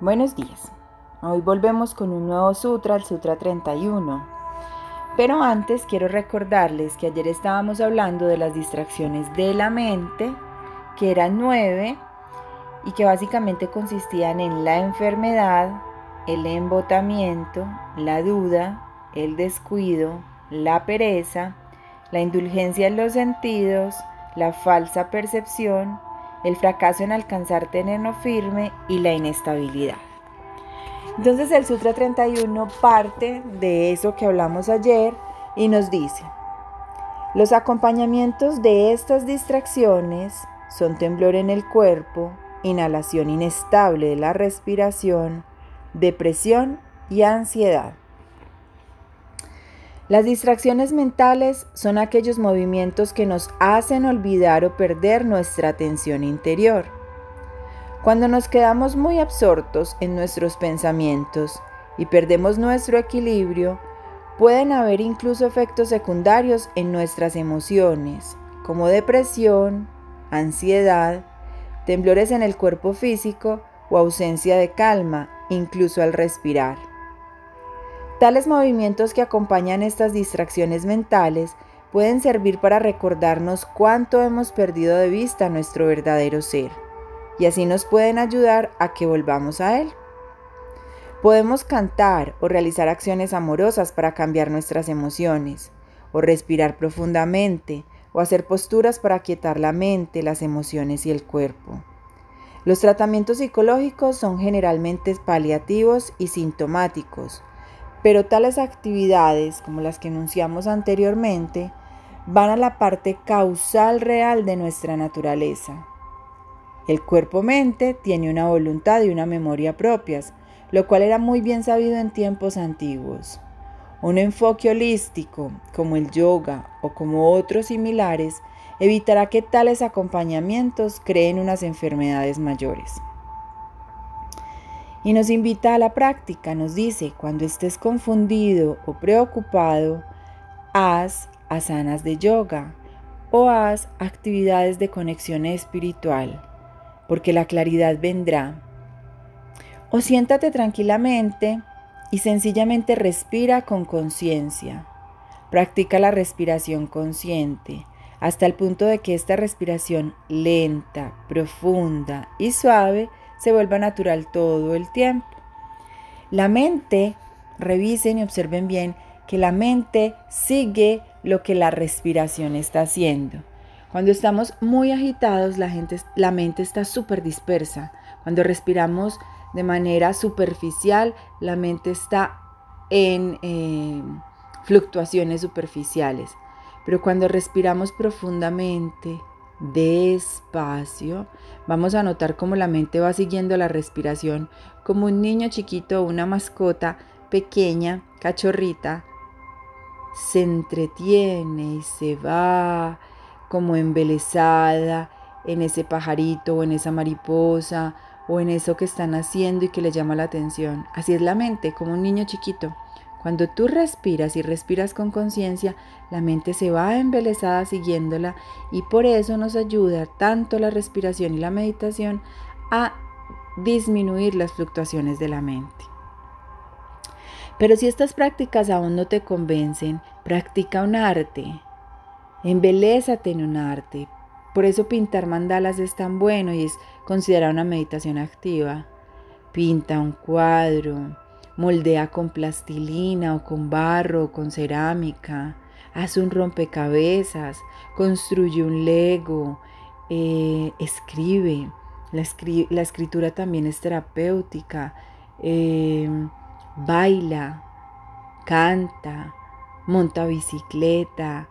Buenos días. Hoy volvemos con un nuevo sutra, el Sutra 31. Pero antes quiero recordarles que ayer estábamos hablando de las distracciones de la mente, que eran nueve y que básicamente consistían en la enfermedad, el embotamiento, la duda, el descuido, la pereza, la indulgencia en los sentidos, la falsa percepción, el fracaso en alcanzar terreno firme y la inestabilidad. Entonces el Sutra 31 parte de eso que hablamos ayer y nos dice, los acompañamientos de estas distracciones son temblor en el cuerpo, inhalación inestable de la respiración, depresión y ansiedad. Las distracciones mentales son aquellos movimientos que nos hacen olvidar o perder nuestra atención interior. Cuando nos quedamos muy absortos en nuestros pensamientos y perdemos nuestro equilibrio, pueden haber incluso efectos secundarios en nuestras emociones, como depresión, ansiedad, temblores en el cuerpo físico o ausencia de calma, incluso al respirar. Tales movimientos que acompañan estas distracciones mentales pueden servir para recordarnos cuánto hemos perdido de vista nuestro verdadero ser, y así nos pueden ayudar a que volvamos a él. Podemos cantar o realizar acciones amorosas para cambiar nuestras emociones, o respirar profundamente, o hacer posturas para quietar la mente, las emociones y el cuerpo. Los tratamientos psicológicos son generalmente paliativos y sintomáticos, pero tales actividades, como las que enunciamos anteriormente, van a la parte causal real de nuestra naturaleza. El cuerpo-mente tiene una voluntad y una memoria propias, lo cual era muy bien sabido en tiempos antiguos. Un enfoque holístico, como el yoga o como otros similares, evitará que tales acompañamientos creen unas enfermedades mayores. Y nos invita a la práctica, nos dice, cuando estés confundido o preocupado, haz asanas de yoga o haz actividades de conexión espiritual, porque la claridad vendrá. O siéntate tranquilamente y sencillamente respira con conciencia. Practica la respiración consciente hasta el punto de que esta respiración lenta, profunda y suave se vuelva natural todo el tiempo. La mente, revisen y observen bien que la mente sigue lo que la respiración está haciendo. Cuando estamos muy agitados, la, gente, la mente está súper dispersa. Cuando respiramos de manera superficial, la mente está en eh, fluctuaciones superficiales. Pero cuando respiramos profundamente, despacio, vamos a notar cómo la mente va siguiendo la respiración, como un niño chiquito o una mascota pequeña, cachorrita, se entretiene y se va como embelesada en ese pajarito o en esa mariposa o en eso que están haciendo y que le llama la atención. Así es la mente, como un niño chiquito. Cuando tú respiras y respiras con conciencia, la mente se va embelesada siguiéndola y por eso nos ayuda tanto la respiración y la meditación a disminuir las fluctuaciones de la mente. Pero si estas prácticas aún no te convencen, practica un arte. Embelésate en un arte. Por eso pintar mandalas es tan bueno y es considerada una meditación activa. Pinta un cuadro, moldea con plastilina o con barro o con cerámica, hace un rompecabezas, construye un lego, eh, escribe. La, escritura también es terapéutica, em, baila, canta, monta bicicleta.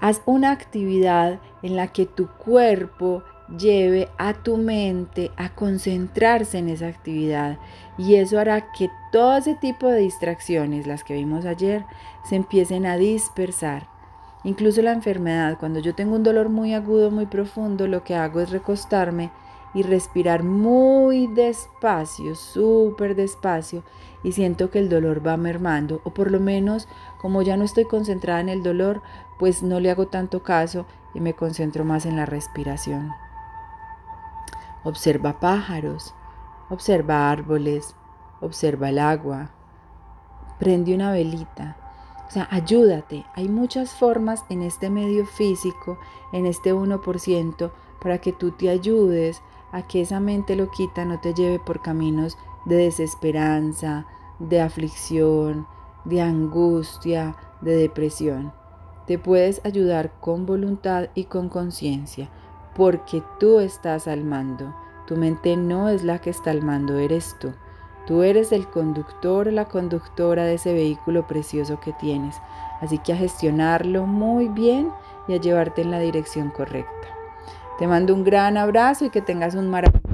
Haz una actividad en la que tu cuerpo lleve a tu mente a concentrarse en esa actividad y eso hará que todo ese tipo de distracciones, las que vimos ayer, se empiecen a dispersar. Incluso la enfermedad, cuando yo tengo un dolor muy agudo, muy profundo, lo que hago es recostarme y respirar muy despacio, súper despacio, y siento que el dolor va mermando, o por lo menos como ya no estoy concentrada en el dolor, pues no le hago tanto caso y me concentro más en la respiración. Observa pájaros, Observa árboles, observa el agua, prende una velita. O sea, ayúdate. Hay muchas formas en este medio físico, en este 1%, para que tú te ayudes a que esa mente loquita no te lleve por caminos de desesperanza, de aflicción, de angustia, de depresión. Te puedes ayudar con voluntad y con conciencia, porque tú estás al mando. Tu mente no es la que está al mando, eres tú. Tú eres el conductor o la conductora de ese vehículo precioso que tienes. Así que a gestionarlo muy bien y a llevarte en la dirección correcta. Te mando un gran abrazo y que tengas un maravilloso